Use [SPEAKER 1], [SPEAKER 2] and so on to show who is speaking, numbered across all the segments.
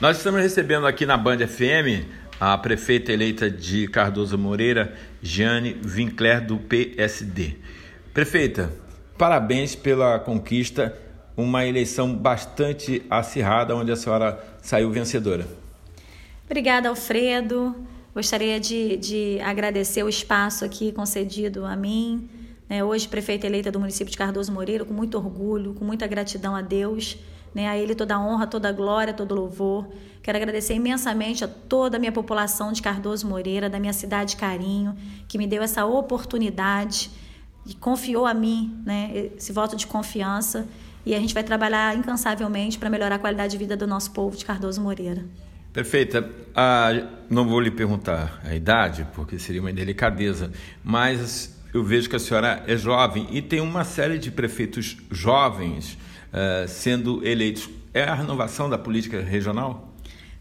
[SPEAKER 1] Nós estamos recebendo aqui na Band FM a prefeita eleita de Cardoso Moreira, Jane Winkler, do PSD. Prefeita, parabéns pela conquista, uma eleição bastante acirrada, onde a senhora saiu vencedora.
[SPEAKER 2] Obrigada, Alfredo. Gostaria de, de agradecer o espaço aqui concedido a mim, né, hoje prefeita eleita do município de Cardoso Moreira, com muito orgulho, com muita gratidão a Deus, né, a Ele toda a honra, toda a glória, todo o louvor. Quero agradecer imensamente a toda a minha população de Cardoso Moreira, da minha cidade Carinho, que me deu essa oportunidade e confiou a mim né, esse voto de confiança. E a gente vai trabalhar incansavelmente para melhorar a qualidade de vida do nosso povo de Cardoso Moreira.
[SPEAKER 1] Perfeita. Ah, não vou lhe perguntar a idade, porque seria uma indelicadeza, mas eu vejo que a senhora é jovem e tem uma série de prefeitos jovens uh, sendo eleitos. É a renovação da política regional?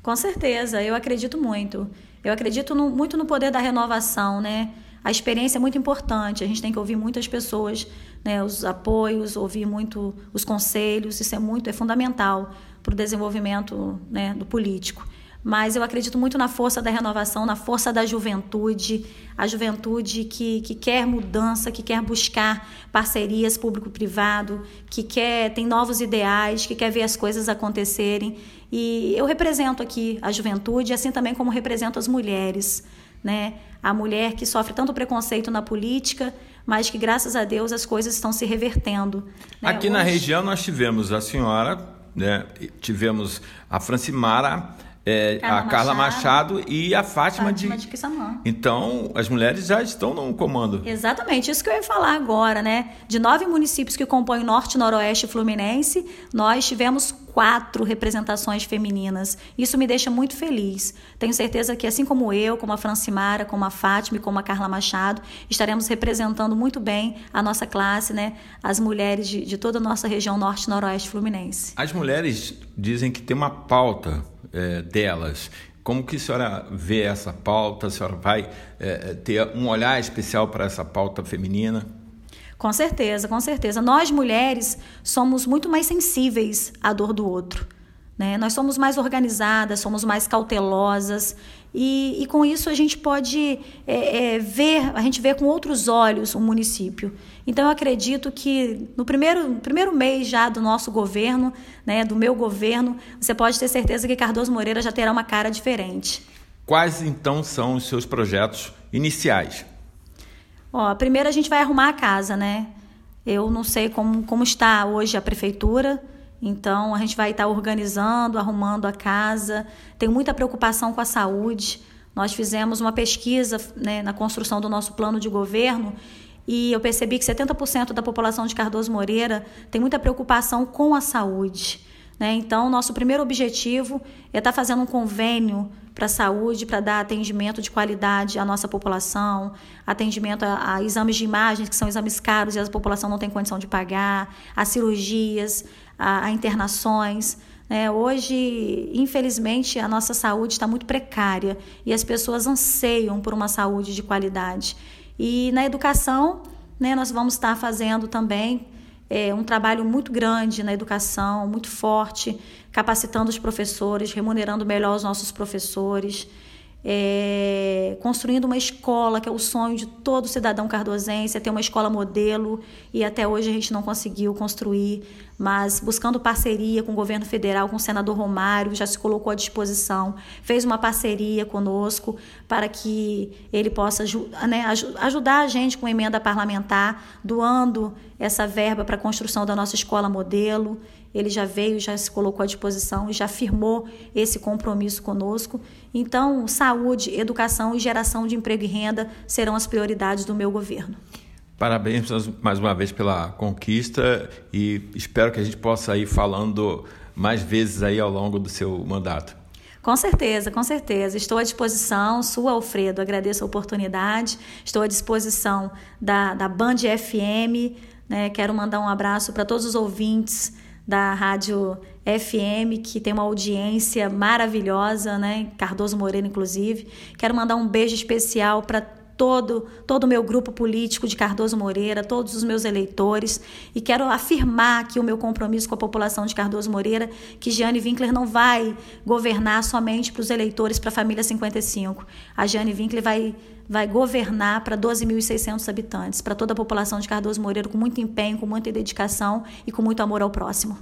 [SPEAKER 2] Com certeza, eu acredito muito. Eu acredito no, muito no poder da renovação, né? A experiência é muito importante, a gente tem que ouvir muitas pessoas, né, os apoios, ouvir muito os conselhos, isso é muito, é fundamental para o desenvolvimento né, do político mas eu acredito muito na força da renovação, na força da juventude, a juventude que, que quer mudança, que quer buscar parcerias público-privado, que quer tem novos ideais, que quer ver as coisas acontecerem. E eu represento aqui a juventude, assim também como represento as mulheres. Né? A mulher que sofre tanto preconceito na política, mas que graças a Deus as coisas estão se revertendo.
[SPEAKER 1] Né? Aqui Hoje... na região nós tivemos a senhora, né? tivemos a Francimara é, Carla a Carla Machado, Machado, e a Fátima,
[SPEAKER 2] Fátima de,
[SPEAKER 1] de
[SPEAKER 2] Quissamã.
[SPEAKER 1] Então, as mulheres já estão no comando.
[SPEAKER 2] Exatamente, isso que eu ia falar agora, né? De nove municípios que compõem o Norte, Noroeste e Fluminense, nós tivemos quatro representações femininas. Isso me deixa muito feliz. Tenho certeza que, assim como eu, como a Francimara, como a Fátima e como a Carla Machado, estaremos representando muito bem a nossa classe, né? As mulheres de, de toda a nossa região norte, noroeste fluminense.
[SPEAKER 1] As mulheres dizem que tem uma pauta é, delas. Como que a senhora vê essa pauta? A senhora vai é, ter um olhar especial para essa pauta feminina?
[SPEAKER 2] Com certeza, com certeza. Nós mulheres somos muito mais sensíveis à dor do outro. Né? Nós somos mais organizadas, somos mais cautelosas e, e com isso a gente pode é, é, ver, a gente vê com outros olhos o município. Então eu acredito que no primeiro, primeiro mês já do nosso governo, né, do meu governo, você pode ter certeza que Cardoso Moreira já terá uma cara diferente.
[SPEAKER 1] Quais então são os seus projetos iniciais?
[SPEAKER 2] Ó, primeiro a gente vai arrumar a casa, né? Eu não sei como, como está hoje a prefeitura, então a gente vai estar organizando, arrumando a casa. Tenho muita preocupação com a saúde. Nós fizemos uma pesquisa né, na construção do nosso plano de governo e eu percebi que 70% da população de Cardoso Moreira tem muita preocupação com a saúde. Né? Então, nosso primeiro objetivo é estar fazendo um convênio para a saúde, para dar atendimento de qualidade à nossa população, atendimento a, a, exames de imagens, que são exames caros e a população não tem condição de pagar, a cirurgias, a, a internações. Né? Hoje, infelizmente, a nossa saúde está muito precária e as pessoas anseiam por uma saúde de qualidade. E na educação, né, nós vamos estar fazendo também é, um trabalho muito grande na educação, muito forte, capacitando os professores, remunerando melhor os nossos professores é, construindo uma escola, que é o sonho de todo cidadão cardosense, é ter uma escola modelo, e até hoje a gente não conseguiu construir, mas buscando parceria com o governo federal, com o senador Romário, já se colocou à disposição, fez uma parceria conosco para que ele possa né, ajudar a gente com emenda parlamentar, doando essa verba para a construção da nossa escola modelo ele já veio, já se colocou à disposição, já firmou esse compromisso conosco. Então, saúde, educação e geração de emprego e renda serão as prioridades do meu governo.
[SPEAKER 1] Parabéns mais uma vez pela conquista e espero que a gente possa ir falando mais vezes aí ao longo do seu mandato.
[SPEAKER 2] Com certeza, com certeza. Estou à disposição, sua Alfredo, agradeço a oportunidade. Estou à disposição da, da Band FM. Né? Quero mandar um abraço para todos os ouvintes da Rádio FM, que tem uma audiência maravilhosa, né? Cardoso Moreira, inclusive. Quero mandar um beijo especial para todo todo o meu grupo político de Cardoso Moreira, todos os meus eleitores, e quero afirmar aqui o meu compromisso com a população de Cardoso Moreira, que Jane Winkler não vai governar somente para os eleitores, para a família 55. A Jane Winkler vai vai governar para 12.600 habitantes, para toda a população de Cardoso Moreira, com muito empenho, com muita dedicação e com muito amor ao próximo.